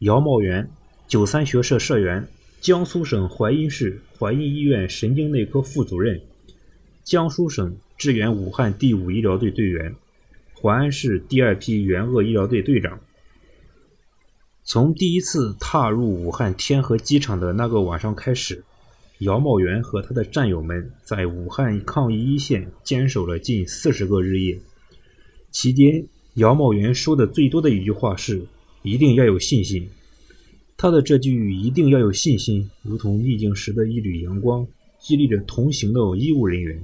姚茂元，九三学社社员，江苏省淮阴市淮阴医院神经内科副主任，江苏省支援武汉第五医疗队队员，淮安市第二批援鄂医疗队队长。从第一次踏入武汉天河机场的那个晚上开始，姚茂元和他的战友们在武汉抗疫一线坚守了近四十个日夜。期间，姚茂元说的最多的一句话是：“一定要有信心。”他的这句“一定要有信心”，如同逆境时的一缕阳光，激励着同行的医务人员，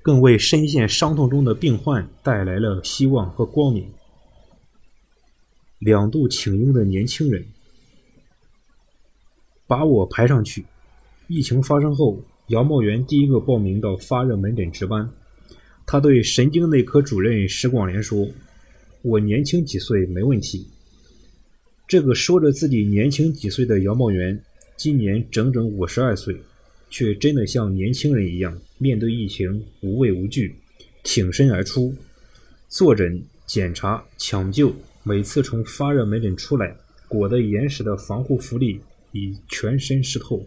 更为深陷伤痛中的病患带来了希望和光明。两度请缨的年轻人，把我排上去。疫情发生后，姚茂元第一个报名到发热门诊值班。他对神经内科主任石广莲说：“我年轻几岁没问题。”这个说着自己年轻几岁的姚茂元，今年整整五十二岁，却真的像年轻人一样，面对疫情无畏无惧，挺身而出，坐诊、检查、抢救。每次从发热门诊出来，裹得严实的防护服里已全身湿透。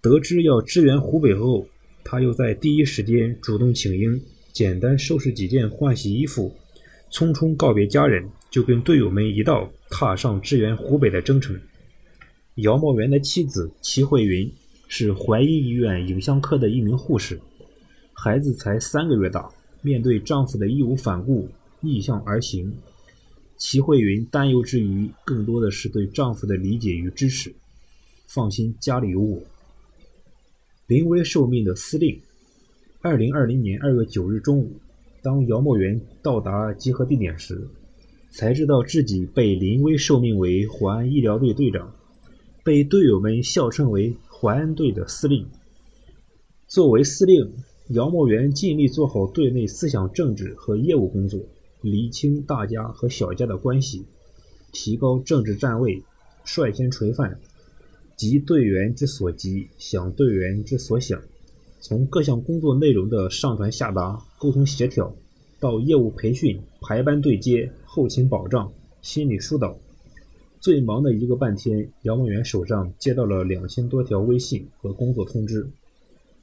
得知要支援湖北后，他又在第一时间主动请缨，简单收拾几件换洗衣服，匆匆告别家人，就跟队友们一道踏上支援湖北的征程。姚茂元的妻子齐慧云是淮阴医院影像科的一名护士，孩子才三个月大，面对丈夫的义无反顾，逆向而行。齐慧云担忧之余，更多的是对丈夫的理解与支持。放心，家里有我。临危受命的司令。二零二零年二月九日中午，当姚墨元到达集合地点时，才知道自己被临危受命为淮安医疗队队长，被队友们笑称为“淮安队的司令”。作为司令，姚墨元尽力做好队内思想政治和业务工作。理清大家和小家的关系，提高政治站位，率先垂范，急队员之所急，想队员之所想。从各项工作内容的上传下达、沟通协调，到业务培训、排班对接、后勤保障、心理疏导，最忙的一个半天，姚梦元手上接到了两千多条微信和工作通知，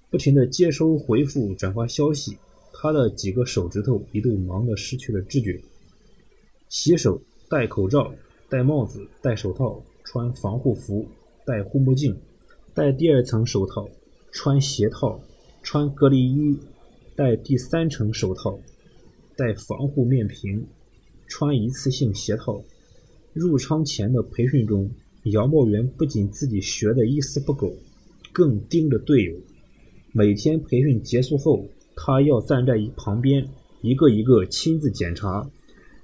不停的接收、回复、转发消息。他的几个手指头一度忙得失去了知觉。洗手、戴口罩、戴帽子、戴手套、穿防护服、戴护目镜、戴第二层手套、穿鞋套、穿隔离衣、戴第三层手套、戴防护面屏、穿一次性鞋套。入仓前的培训中，姚茂元不仅自己学的一丝不苟，更盯着队友。每天培训结束后。他要站在旁边，一个一个亲自检查，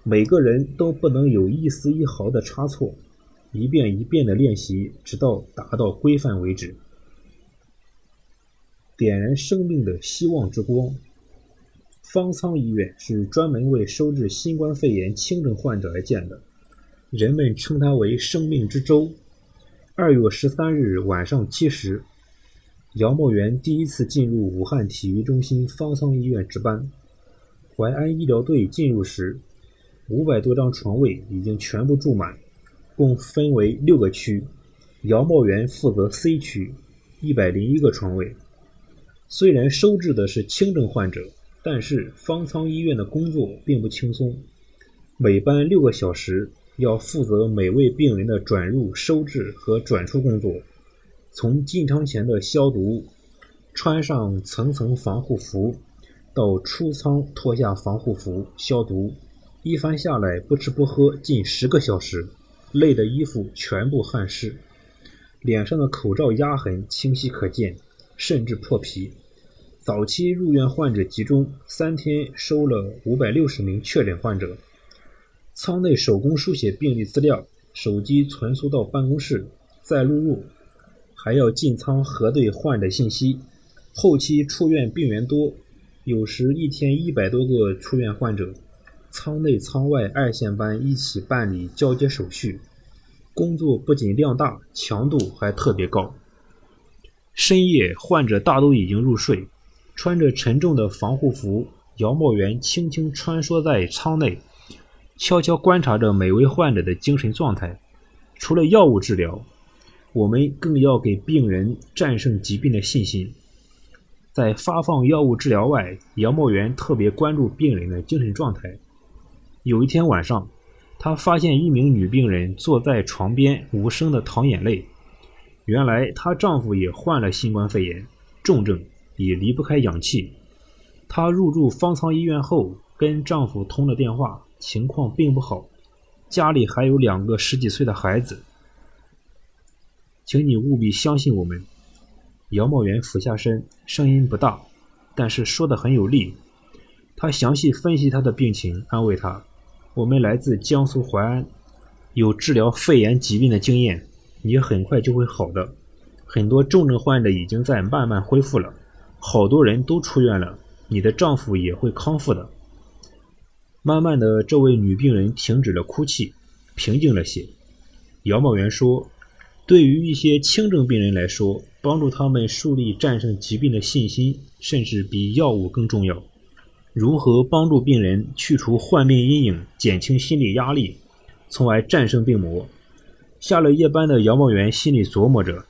每个人都不能有一丝一毫的差错，一遍一遍的练习，直到达到规范为止。点燃生命的希望之光。方舱医院是专门为收治新冠肺炎轻症患者而建的，人们称它为“生命之舟”。二月十三日晚上七时。姚茂元第一次进入武汉体育中心方舱医院值班。淮安医疗队进入时，五百多张床位已经全部住满，共分为六个区。姚茂元负责 C 区，一百零一个床位。虽然收治的是轻症患者，但是方舱医院的工作并不轻松。每班六个小时，要负责每位病人的转入、收治和转出工作。从进舱前的消毒，穿上层层防护服，到出舱脱下防护服消毒，一番下来不吃不喝近十个小时，累的衣服全部汗湿，脸上的口罩压痕清晰可见，甚至破皮。早期入院患者集中，三天收了五百六十名确诊患者，舱内手工书写病历资料，手机传输到办公室，再录入。还要进仓核对患者信息，后期出院病源多，有时一天一百多个出院患者，舱内舱外二线班一起办理交接手续，工作不仅量大，强度还特别高。深夜，患者大都已经入睡，穿着沉重的防护服，姚茂元轻轻穿梭在舱内，悄悄观察着每位患者的精神状态。除了药物治疗，我们更要给病人战胜疾病的信心。在发放药物治疗外，姚茂元特别关注病人的精神状态。有一天晚上，他发现一名女病人坐在床边无声的淌眼泪。原来她丈夫也患了新冠肺炎，重症，也离不开氧气。她入住方舱医院后，跟丈夫通了电话，情况并不好，家里还有两个十几岁的孩子。请你务必相信我们。姚茂元俯下身，声音不大，但是说的很有力。他详细分析她的病情，安慰她：“我们来自江苏淮安，有治疗肺炎疾病的经验，你很快就会好的。很多重症患者已经在慢慢恢复了，好多人都出院了，你的丈夫也会康复的。”慢慢的，这位女病人停止了哭泣，平静了些。姚茂元说：“对于一些轻症病人来说，”帮助他们树立战胜疾病的信心，甚至比药物更重要。如何帮助病人去除患病阴影，减轻心理压力，从而战胜病魔？下了夜班的杨茂元心里琢磨着，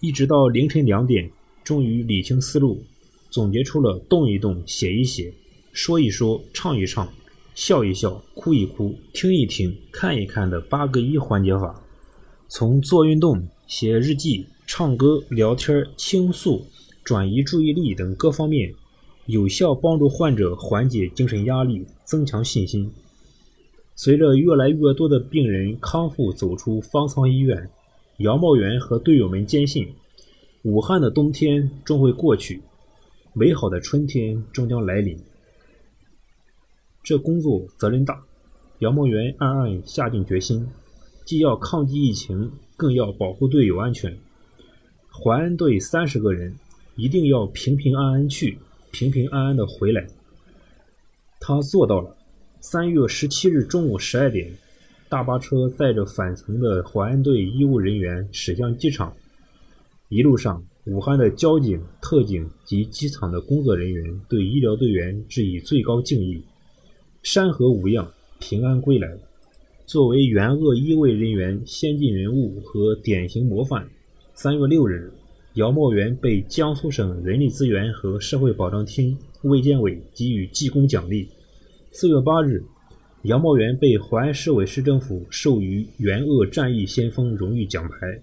一直到凌晨两点，终于理清思路，总结出了动一动、写一写、说一说、唱一唱、笑一笑、哭一哭、听一听、看一看的八个一缓解法。从做运动、写日记。唱歌、聊天、倾诉、转移注意力等各方面，有效帮助患者缓解精神压力，增强信心。随着越来越多的病人康复走出方舱医院，杨茂元和队友们坚信，武汉的冬天终会过去，美好的春天终将来临。这工作责任大，杨茂元暗暗下定决心，既要抗击疫情，更要保护队友安全。淮安队三十个人，一定要平平安安去，平平安安的回来。他做到了。三月十七日中午十二点，大巴车载着返程的淮安队医务人员驶向机场。一路上，武汉的交警、特警及机场的工作人员对医疗队员致以最高敬意。山河无恙，平安归来。作为援鄂医卫人员先进人物和典型模范。三月六日，姚茂元被江苏省人力资源和社会保障厅、卫健委给予记功奖励。四月八日，杨茂元被淮安市委市政府授予援鄂战役先锋荣誉奖牌。